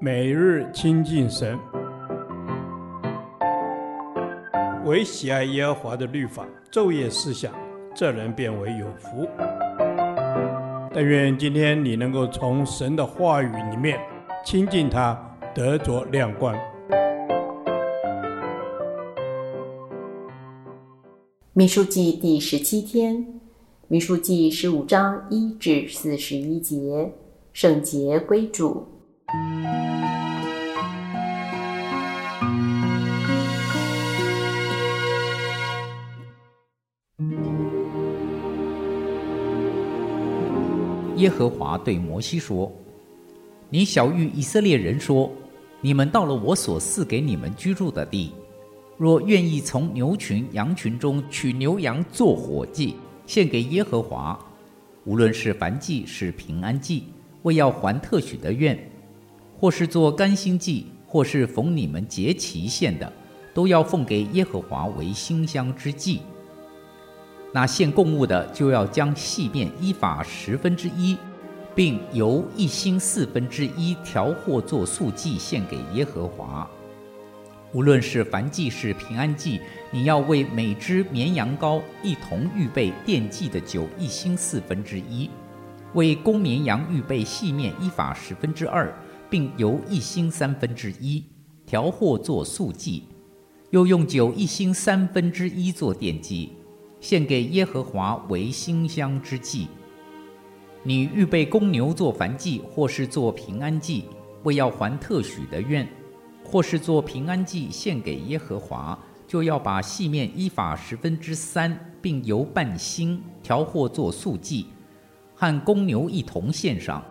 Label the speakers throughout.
Speaker 1: 每日亲近神，唯喜爱耶和华的律法，昼夜思想，这人便为有福。但愿今天你能够从神的话语里面亲近他，得着亮光。
Speaker 2: 民书记第十七天，民书记十五章一至四十一节，圣洁归主。
Speaker 3: 耶和华对摩西说：“你晓諭以色列人说，你们到了我所赐给你们居住的地，若愿意从牛群、羊群中取牛羊做火祭，献给耶和华，无论是燔祭是平安祭，为要还特许的愿，或是做甘心祭，或是逢你们节期献的，都要奉给耶和华为馨香之祭。”那献供物的就要将细面依法十分之一，并由一星四分之一调和作素祭献给耶和华。无论是燔祭是平安祭，你要为每只绵羊羔一同预备奠祭的酒一星四分之一，为公绵羊预备细面依法十分之二，并由一星三分之一调和作素祭，又用酒一星三分之一作奠祭。献给耶和华为馨香之祭。你预备公牛做燔祭，或是做平安祭，为要还特许的愿，或是做平安祭献给耶和华，就要把细面依法十分之三，并油半欣调和做素祭，和公牛一同献上，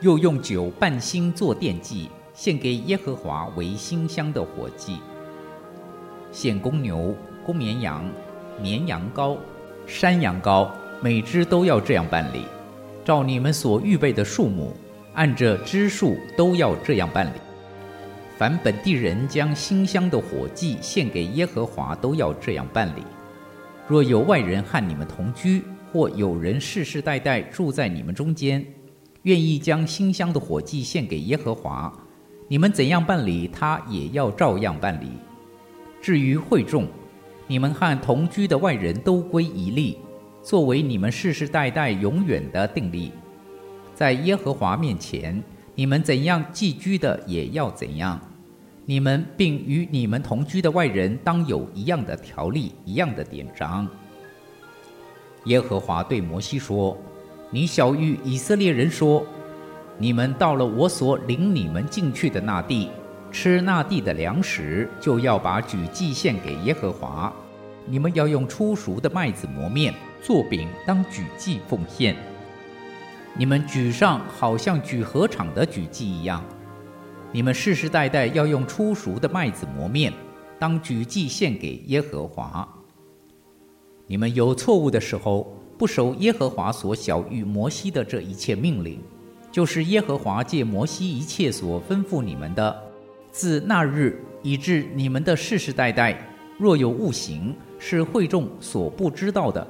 Speaker 3: 又用酒半欣作奠祭，献给耶和华为馨香的火祭。献公牛、公绵羊。绵羊羔、山羊羔，每只都要这样办理，照你们所预备的数目，按着只数都要这样办理。凡本地人将馨香的火祭献给耶和华，都要这样办理。若有外人和你们同居，或有人世世代代住在你们中间，愿意将馨香的火祭献给耶和华，你们怎样办理，他也要照样办理。至于会众，你们和同居的外人都归一例，作为你们世世代代永远的定例。在耶和华面前，你们怎样寄居的也要怎样。你们并与你们同居的外人当有一样的条例，一样的典章。耶和华对摩西说：“你晓諭以色列人说，你们到了我所领你们进去的那地。”吃那地的粮食，就要把举祭献给耶和华。你们要用初熟的麦子磨面做饼，当举祭奉献。你们举上好像举禾场的举祭一样。你们世世代代要用初熟的麦子磨面，当举祭献给耶和华。你们有错误的时候，不守耶和华所晓谕摩西的这一切命令，就是耶和华借摩西一切所吩咐你们的。自那日以至你们的世世代代，若有误行，是会众所不知道的，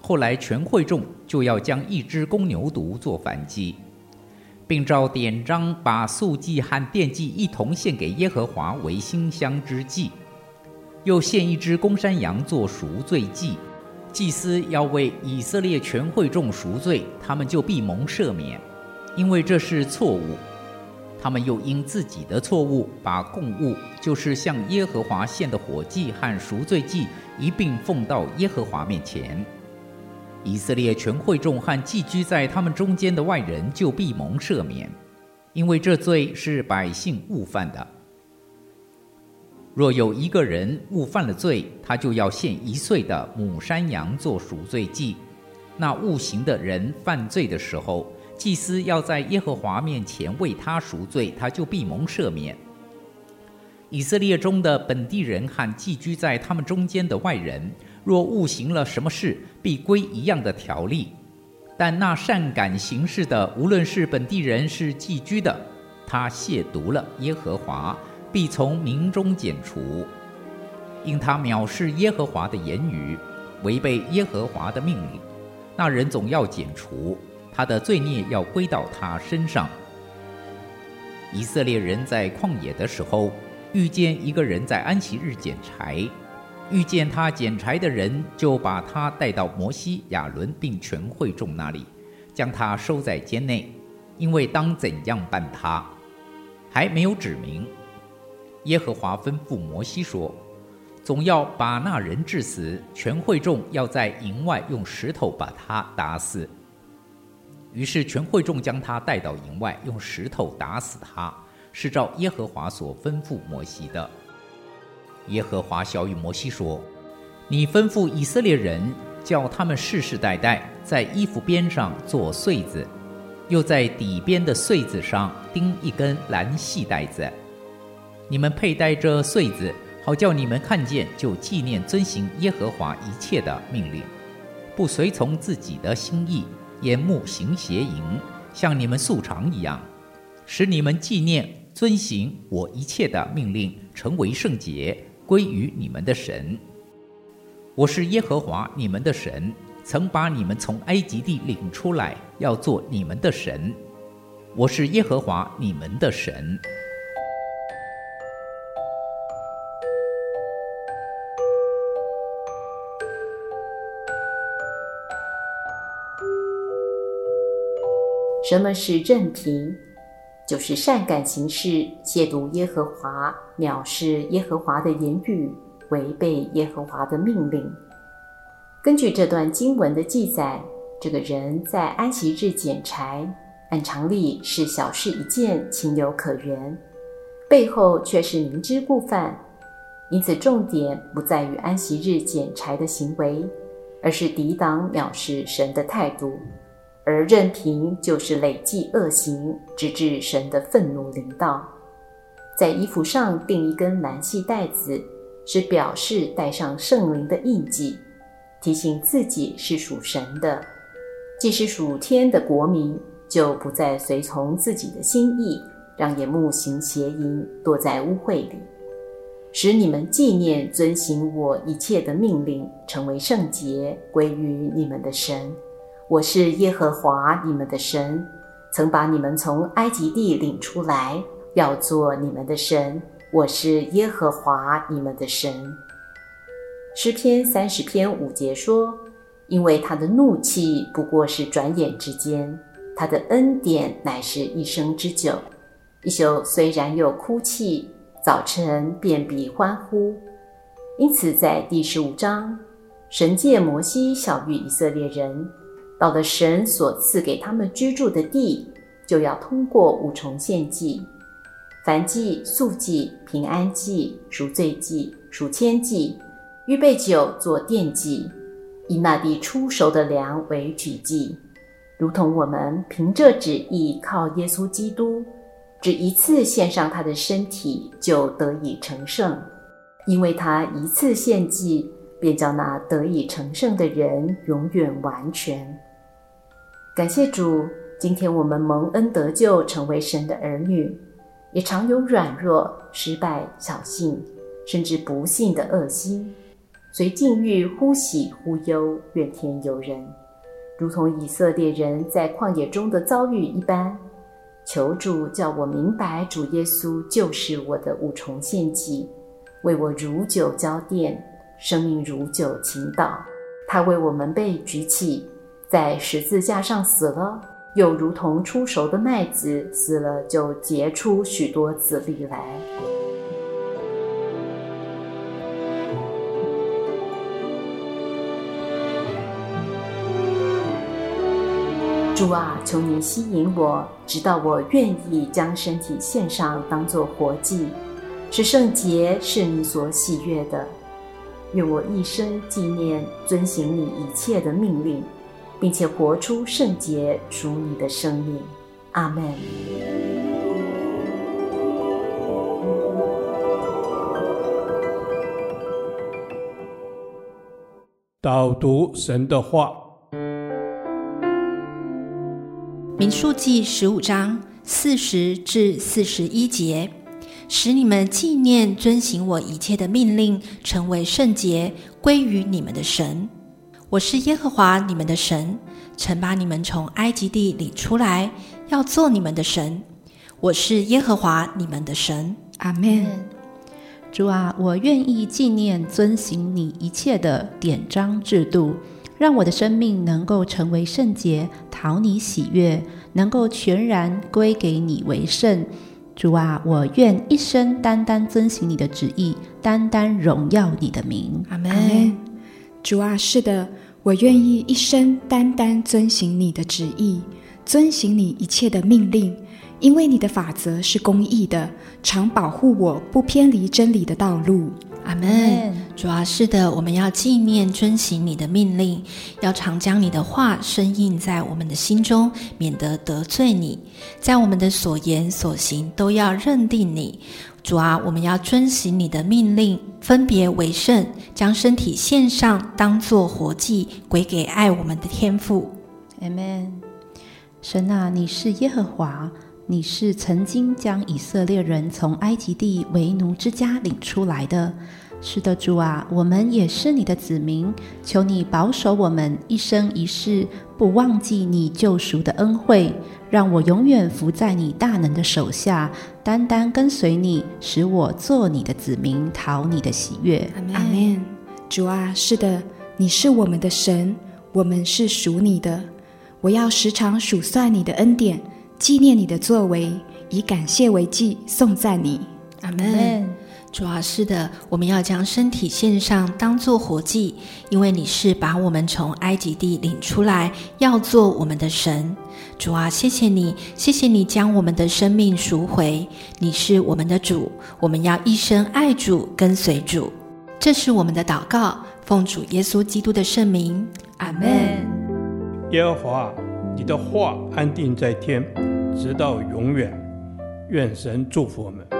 Speaker 3: 后来全会众就要将一只公牛犊做燔祭，并照典章把素祭和奠祭一同献给耶和华为馨香之祭，又献一只公山羊做赎罪祭。祭司要为以色列全会众赎罪，他们就必蒙赦免，因为这是错误。他们又因自己的错误，把供物，就是向耶和华献的火祭和赎罪祭一并奉到耶和华面前。以色列全会众和寄居在他们中间的外人就必蒙赦免，因为这罪是百姓误犯的。若有一个人误犯了罪，他就要献一岁的母山羊做赎罪祭。那误行的人犯罪的时候，祭司要在耶和华面前为他赎罪，他就必蒙赦免。以色列中的本地人和寄居在他们中间的外人，若误行了什么事，必归一样的条例。但那善感行事的，无论是本地人是寄居的，他亵渎了耶和华，必从民中剪除，因他藐视耶和华的言语，违背耶和华的命令，那人总要剪除。他的罪孽要归到他身上。以色列人在旷野的时候，遇见一个人在安息日捡柴，遇见他捡柴的人，就把他带到摩西、亚伦并全会众那里，将他收在监内，因为当怎样办他，还没有指明。耶和华吩咐摩西说：“总要把那人治死，全会众要在营外用石头把他打死。”于是全会众将他带到营外，用石头打死他，是照耶和华所吩咐摩西的。耶和华晓諭摩西说：“你吩咐以色列人，叫他们世世代代在衣服边上做穗子，又在底边的穗子上钉一根蓝细带子。”你们佩戴这穗子，好叫你们看见就纪念遵行耶和华一切的命令，不随从自己的心意，眼目行邪淫，像你们素常一样，使你们纪念遵行我一切的命令，成为圣洁，归于你们的神。我是耶和华你们的神，曾把你们从埃及地领出来，要做你们的神。我是耶和华你们的神。
Speaker 2: 什么是任凭？就是善感行事，亵渎耶和华，藐视耶和华的言语，违背耶和华的命令。根据这段经文的记载，这个人在安息日捡柴，按常理是小事一件，情有可原，背后却是明知故犯。因此，重点不在于安息日捡柴的行为，而是抵挡藐视神的态度。而任凭就是累计恶行，直至神的愤怒临到。在衣服上钉一根蓝细带子，是表示带上圣灵的印记，提醒自己是属神的。既是属天的国民，就不再随从自己的心意，让眼目行邪淫，躲在污秽里，使你们纪念遵行我一切的命令，成为圣洁，归于你们的神。我是耶和华你们的神，曾把你们从埃及地领出来，要做你们的神。我是耶和华你们的神。诗篇三十篇五节说：“因为他的怒气不过是转眼之间，他的恩典乃是一生之久。一宿虽然有哭泣，早晨便必欢呼。”因此，在第十五章，神借摩西晓諭以色列人。到了神所赐给他们居住的地，就要通过五重献祭：燔祭、素祭、平安祭、赎罪祭、赎愆祭，预备酒做奠祭，以那地初熟的粮为举祭，如同我们凭着旨意靠耶稣基督，只一次献上他的身体，就得以成圣，因为他一次献祭，便叫那得以成圣的人永远完全。感谢主，今天我们蒙恩得救，成为神的儿女，也常有软弱、失败、侥幸，甚至不幸的恶心，随境遇忽喜忽忧，怨天尤人，如同以色列人在旷野中的遭遇一般。求主叫我明白，主耶稣就是我的五重献祭，为我如酒浇奠，生命如酒倾倒，他为我们被举起。在十字架上死了，又如同初熟的麦子死了，就结出许多子粒来。主啊，求你吸引我，直到我愿意将身体献上，当作活祭，是圣洁，是你所喜悦的。愿我一生纪念遵行你一切的命令。并且活出圣洁属你的生命，阿门。
Speaker 1: 导读神的话，
Speaker 4: 民数记十五章四十至四十一节，使你们纪念遵行我一切的命令，成为圣洁，归于你们的神。我是耶和华你们的神，曾把你们从埃及地领出来，要做你们的神。我是耶和华你们的神。
Speaker 5: 阿门。主啊，我愿意纪念遵行你一切的典章制度，让我的生命能够成为圣洁，讨你喜悦，能够全然归给你为圣。主啊，我愿一生单单遵行你的旨意，单单荣耀你的名。
Speaker 4: 阿门。
Speaker 5: 主啊，是的，我愿意一生单单遵行你的旨意，遵行你一切的命令。因为你的法则是公义的，常保护我不偏离真理的道路。
Speaker 4: 阿门。主啊，是的，我们要纪念遵行你的命令，要常将你的话深印在我们的心中，免得得罪你。在我们的所言所行都要认定你。主啊，我们要遵行你的命令，分别为圣，将身体献上，当作活祭，归给爱我们的天父。
Speaker 5: 阿门。神啊，你是耶和华。你是曾经将以色列人从埃及地为奴之家领出来的。是的，主啊，我们也是你的子民。求你保守我们一生一世，不忘记你救赎的恩惠，让我永远伏在你大能的手下，单单跟随你，使我做你的子民，讨你的喜悦。
Speaker 4: 阿门。
Speaker 5: 主啊，是的，你是我们的神，我们是属你的。我要时常数算你的恩典。纪念你的作为，以感谢为祭，颂赞你。
Speaker 4: 阿门。主啊，是的，我们要将身体献上，当做活祭，因为你是把我们从埃及地领出来，要做我们的神。主啊，谢谢你，谢谢你将我们的生命赎回。你是我们的主，我们要一生爱主，跟随主。这是我们的祷告，奉主耶稣基督的圣名。阿门。
Speaker 1: 耶和华，你的话安定在天。直到永远，愿神祝福我们。